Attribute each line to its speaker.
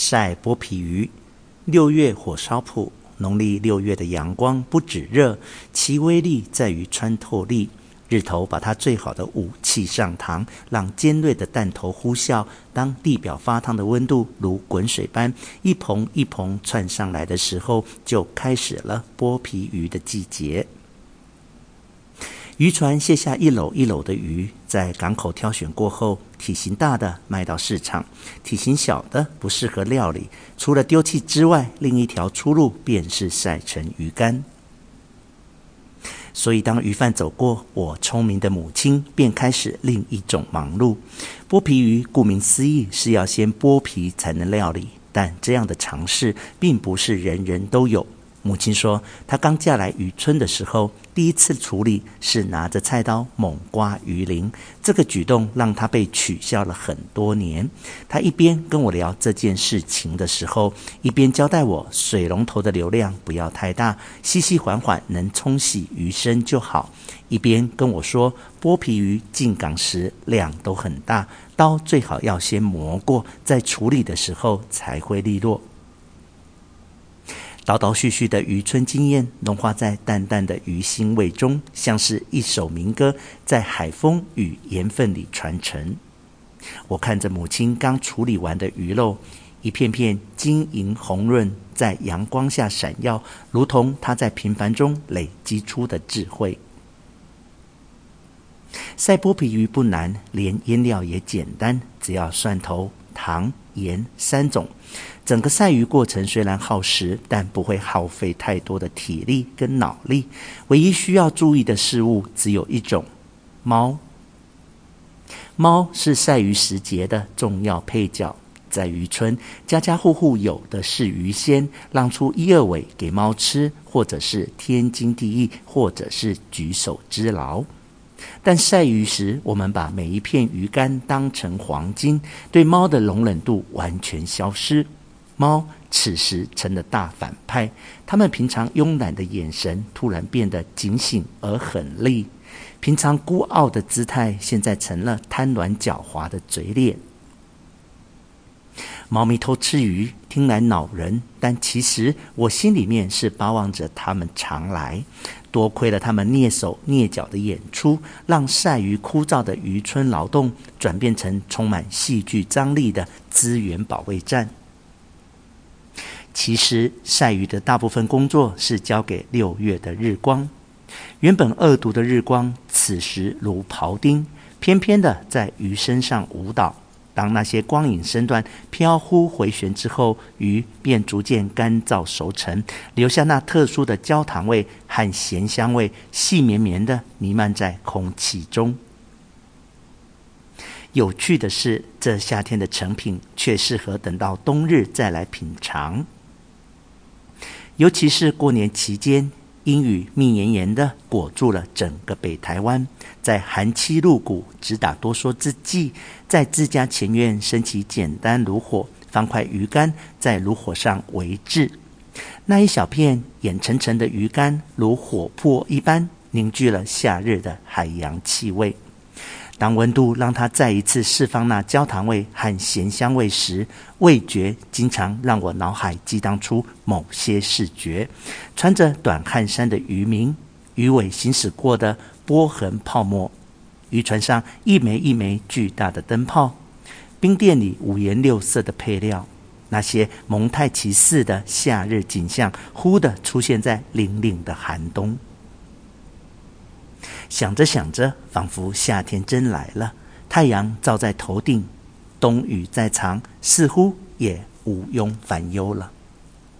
Speaker 1: 晒剥皮鱼。六月火烧铺，农历六月的阳光不止热，其威力在于穿透力。日头把它最好的武器上膛，让尖锐的弹头呼啸。当地表发烫的温度如滚水般一蓬一蓬窜上来的时候，就开始了剥皮鱼的季节。渔船卸下一篓一篓的鱼，在港口挑选过后，体型大的卖到市场，体型小的不适合料理。除了丢弃之外，另一条出路便是晒成鱼干。所以，当鱼贩走过，我聪明的母亲便开始另一种忙碌。剥皮鱼，顾名思义是要先剥皮才能料理，但这样的尝试并不是人人都有。母亲说，她刚嫁来渔村的时候，第一次处理是拿着菜刀猛刮鱼鳞，这个举动让她被取笑了很多年。她一边跟我聊这件事情的时候，一边交代我水龙头的流量不要太大，细细缓缓能冲洗鱼身就好。一边跟我说，剥皮鱼进港时量都很大，刀最好要先磨过，在处理的时候才会利落。叨叨絮絮的渔村经验融化在淡淡的鱼腥味中，像是一首民歌在海风与盐分里传承。我看着母亲刚处理完的鱼肉，一片片晶莹红润，在阳光下闪耀，如同她在平凡中累积出的智慧。晒剥皮鱼不难，连腌料也简单，只要蒜头、糖、盐三种。整个晒鱼过程虽然耗时，但不会耗费太多的体力跟脑力。唯一需要注意的事物只有一种：猫。猫是晒鱼时节的重要配角，在渔村，家家户户有的是鱼鲜，让出一二尾给猫吃，或者是天经地义，或者是举手之劳。但晒鱼时，我们把每一片鱼干当成黄金，对猫的容忍度完全消失。猫此时成了大反派，它们平常慵懒的眼神突然变得警醒而狠厉，平常孤傲的姿态现在成了贪婪狡猾的嘴脸。猫咪偷吃鱼，听来恼人，但其实我心里面是巴望着它们常来。多亏了它们蹑手蹑脚的演出，让晒鱼枯燥的渔村劳动转变成充满戏剧张力的资源保卫战。其实晒鱼的大部分工作是交给六月的日光。原本恶毒的日光，此时如庖丁，翩翩的在鱼身上舞蹈。当那些光影身段飘忽回旋之后，鱼便逐渐干燥熟成，留下那特殊的焦糖味和咸香味，细绵绵的弥漫在空气中。有趣的是，这夏天的成品却适合等到冬日再来品尝。尤其是过年期间，阴雨密绵绵的裹住了整个北台湾，在寒气入骨、直打哆嗦之际，在自家前院升起简单炉火，方块鱼竿在炉火上围制，那一小片眼沉沉的鱼竿，如火魄一般凝聚了夏日的海洋气味。当温度让它再一次释放那焦糖味和咸香味时，味觉经常让我脑海激荡出某些视觉：穿着短汗衫的渔民，鱼尾行驶过的波痕泡沫，渔船上一枚一枚巨大的灯泡，冰店里五颜六色的配料，那些蒙太奇似的夏日景象，忽地出现在凛凛的寒冬。想着想着，仿佛夏天真来了。太阳照在头顶，冬雨再藏，似乎也无庸烦忧了。